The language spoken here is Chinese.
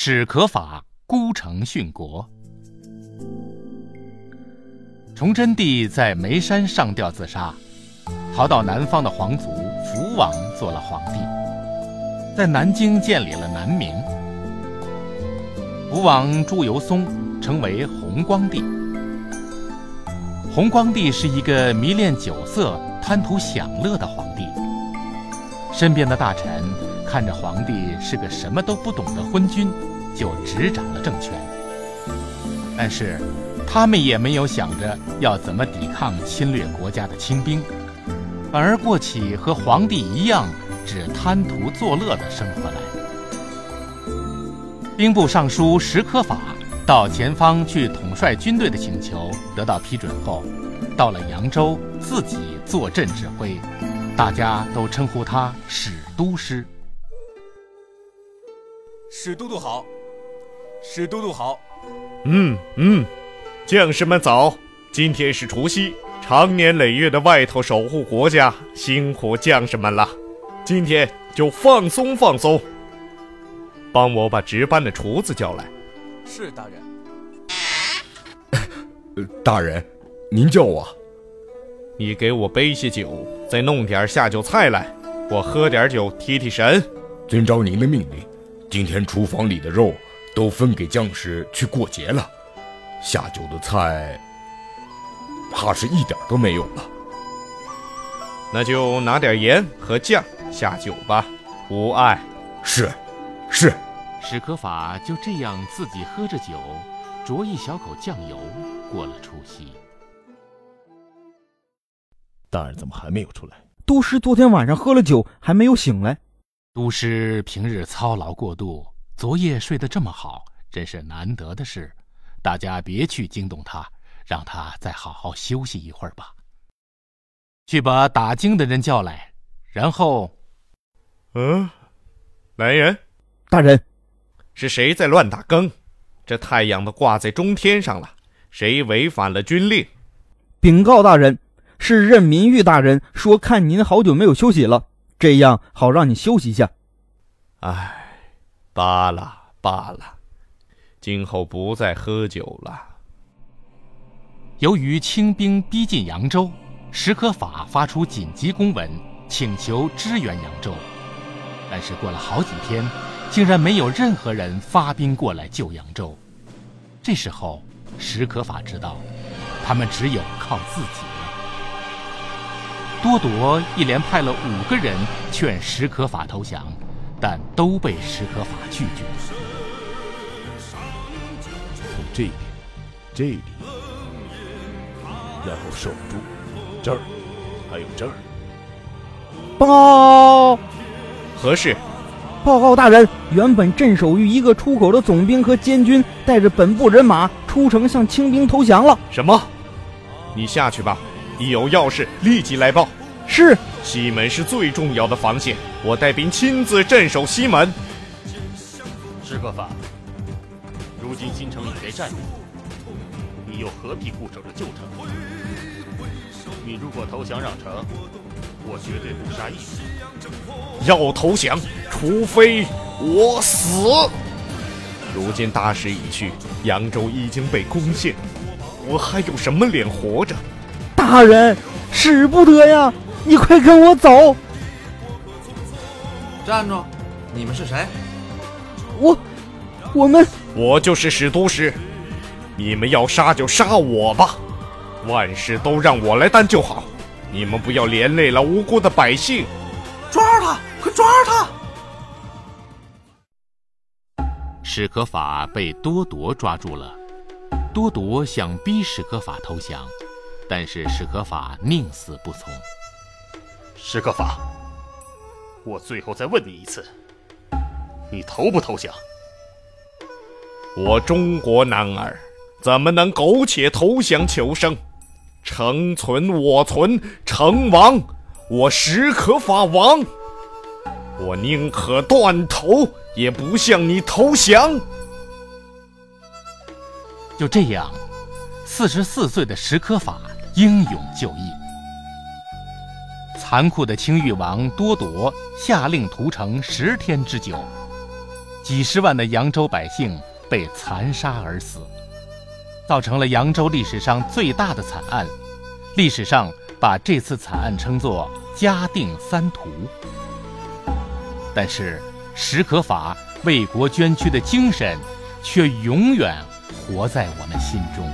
史可法孤城殉国。崇祯帝在眉山上吊自杀，逃到南方的皇族福王做了皇帝，在南京建立了南明。福王朱由崧成为弘光帝。弘光帝是一个迷恋酒色、贪图享乐的皇帝，身边的大臣看着皇帝是个什么都不懂的昏君，就执掌了政权。但是。他们也没有想着要怎么抵抗侵略国家的清兵，反而过起和皇帝一样只贪图作乐的生活来。兵部尚书石可法到前方去统帅军队的请求得到批准后，到了扬州自己坐镇指挥，大家都称呼他史都师。史都督好，史都督好。嗯嗯。将士们早！今天是除夕，长年累月的外头守护国家，辛苦将士们了。今天就放松放松。帮我把值班的厨子叫来。是大人。大人，您叫我。你给我备些酒，再弄点下酒菜来，我喝点酒提提神。遵照您的命令，今天厨房里的肉都分给将士去过节了。下酒的菜，怕是一点都没有了。那就拿点盐和酱下酒吧，无碍。是，是。史可法就这样自己喝着酒，酌一小口酱油，过了除夕。大人怎么还没有出来？都师昨天晚上喝了酒，还没有醒来。都师平日操劳过度，昨夜睡得这么好，真是难得的事。大家别去惊动他，让他再好好休息一会儿吧。去把打更的人叫来，然后，嗯，来人，大人，是谁在乱打更？这太阳都挂在中天上了，谁违反了军令？禀告大人，是任民玉大人说看您好久没有休息了，这样好让你休息一下。唉，罢了罢了。今后不再喝酒了。由于清兵逼近扬州，史可法发出紧急公文，请求支援扬州。但是过了好几天，竟然没有任何人发兵过来救扬州。这时候，史可法知道，他们只有靠自己了。多铎一连派了五个人劝史可法投降，但都被史可法拒绝。从这边，这里，然后守住这儿，还有这儿。报告，何事？报告大人，原本镇守于一个出口的总兵和监军带着本部人马出城向清兵投降了。什么？你下去吧，一有要事立即来报。是。西门是最重要的防线，我带兵亲自镇守西门。史可法。如今新城已被占领，你又何必固守着旧城？你如果投降让城，我绝对不杀一人。要投降，除非我死。如今大势已去，扬州已经被攻陷，我还有什么脸活着？大人，使不得呀！你快跟我走。站住！你们是谁？我。我们，我就是使都师，你们要杀就杀我吧，万事都让我来担就好，你们不要连累了无辜的百姓。抓住他，快抓住他！史可法被多铎抓住了，多铎想逼史可法投降，但是史可法宁死不从。史可法，我最后再问你一次，你投不投降？我中国男儿怎么能苟且投降求生？成存我存，成亡我史可法亡。我宁可断头，也不向你投降。就这样，四十四岁的史可法英勇就义。残酷的清誉王多铎下令屠城十天之久。几十万的扬州百姓被残杀而死，造成了扬州历史上最大的惨案。历史上把这次惨案称作“嘉定三屠”。但是，史可法为国捐躯的精神，却永远活在我们心中。